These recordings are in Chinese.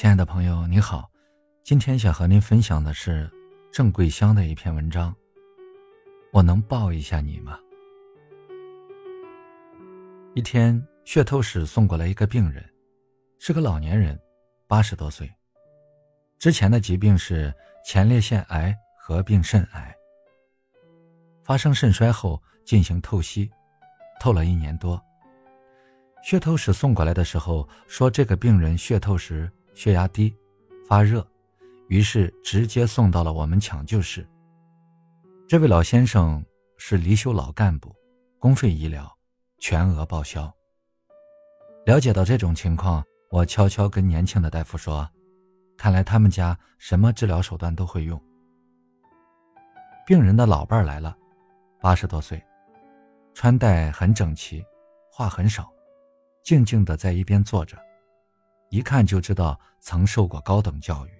亲爱的朋友，你好，今天想和您分享的是郑桂香的一篇文章。我能抱一下你吗？一天，血透室送过来一个病人，是个老年人，八十多岁。之前的疾病是前列腺癌合并肾癌。发生肾衰后进行透析，透了一年多。血透室送过来的时候说，这个病人血透时血压低，发热，于是直接送到了我们抢救室。这位老先生是离休老干部，公费医疗，全额报销。了解到这种情况，我悄悄跟年轻的大夫说：“看来他们家什么治疗手段都会用。”病人的老伴来了。八十多岁，穿戴很整齐，话很少，静静的在一边坐着，一看就知道曾受过高等教育。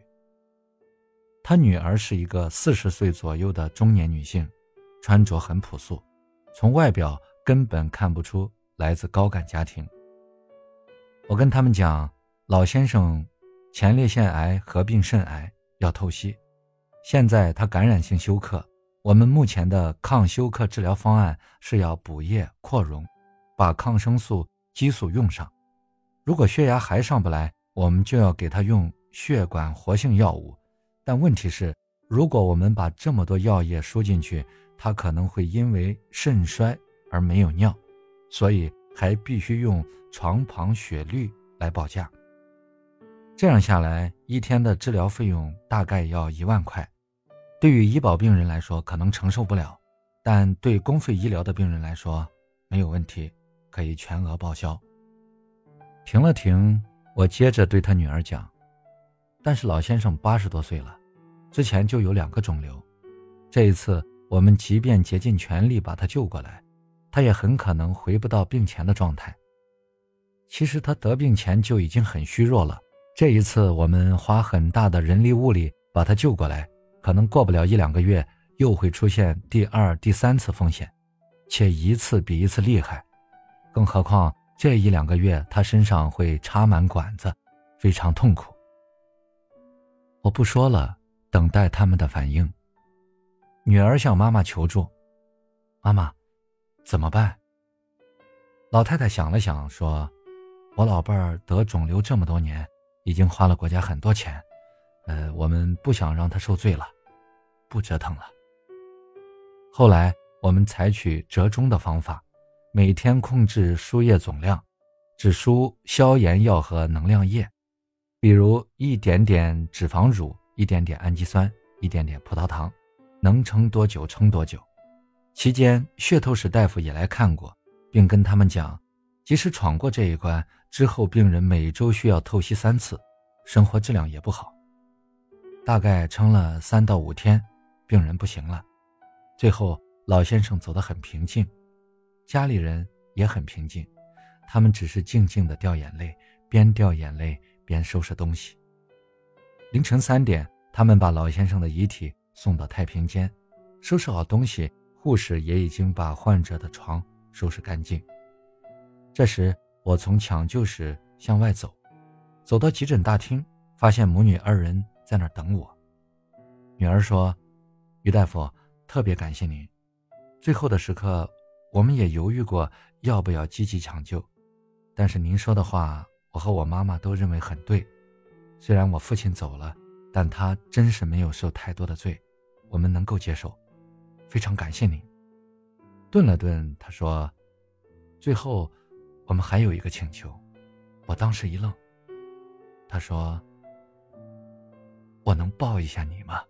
他女儿是一个四十岁左右的中年女性，穿着很朴素，从外表根本看不出来自高干家庭。我跟他们讲，老先生前列腺癌合并肾癌要透析，现在他感染性休克。我们目前的抗休克治疗方案是要补液扩容，把抗生素、激素用上。如果血压还上不来，我们就要给他用血管活性药物。但问题是，如果我们把这么多药液输进去，他可能会因为肾衰而没有尿，所以还必须用床旁血滤来报价。这样下来，一天的治疗费用大概要一万块。对于医保病人来说，可能承受不了，但对公费医疗的病人来说没有问题，可以全额报销。停了停，我接着对他女儿讲：“但是老先生八十多岁了，之前就有两个肿瘤，这一次我们即便竭尽全力把他救过来，他也很可能回不到病前的状态。其实他得病前就已经很虚弱了，这一次我们花很大的人力物力把他救过来。”可能过不了一两个月，又会出现第二、第三次风险，且一次比一次厉害。更何况这一两个月他身上会插满管子，非常痛苦。我不说了，等待他们的反应。女儿向妈妈求助：“妈妈，怎么办？”老太太想了想说：“我老伴儿得肿瘤这么多年，已经花了国家很多钱。”呃，我们不想让他受罪了，不折腾了。后来我们采取折中的方法，每天控制输液总量，只输消炎药和能量液，比如一点点脂肪乳，一点点氨基酸，一点点葡萄糖，能撑多久撑多久。期间，血透室大夫也来看过，并跟他们讲，即使闯过这一关之后，病人每周需要透析三次，生活质量也不好。大概撑了三到五天，病人不行了。最后，老先生走得很平静，家里人也很平静，他们只是静静的掉眼泪，边掉眼泪边收拾东西。凌晨三点，他们把老先生的遗体送到太平间，收拾好东西，护士也已经把患者的床收拾干净。这时，我从抢救室向外走，走到急诊大厅，发现母女二人。在那儿等我。女儿说：“于大夫，特别感谢您。最后的时刻，我们也犹豫过要不要积极抢救，但是您说的话，我和我妈妈都认为很对。虽然我父亲走了，但他真是没有受太多的罪，我们能够接受。非常感谢您。”顿了顿，他说：“最后，我们还有一个请求。”我当时一愣。他说。我能抱一下你吗？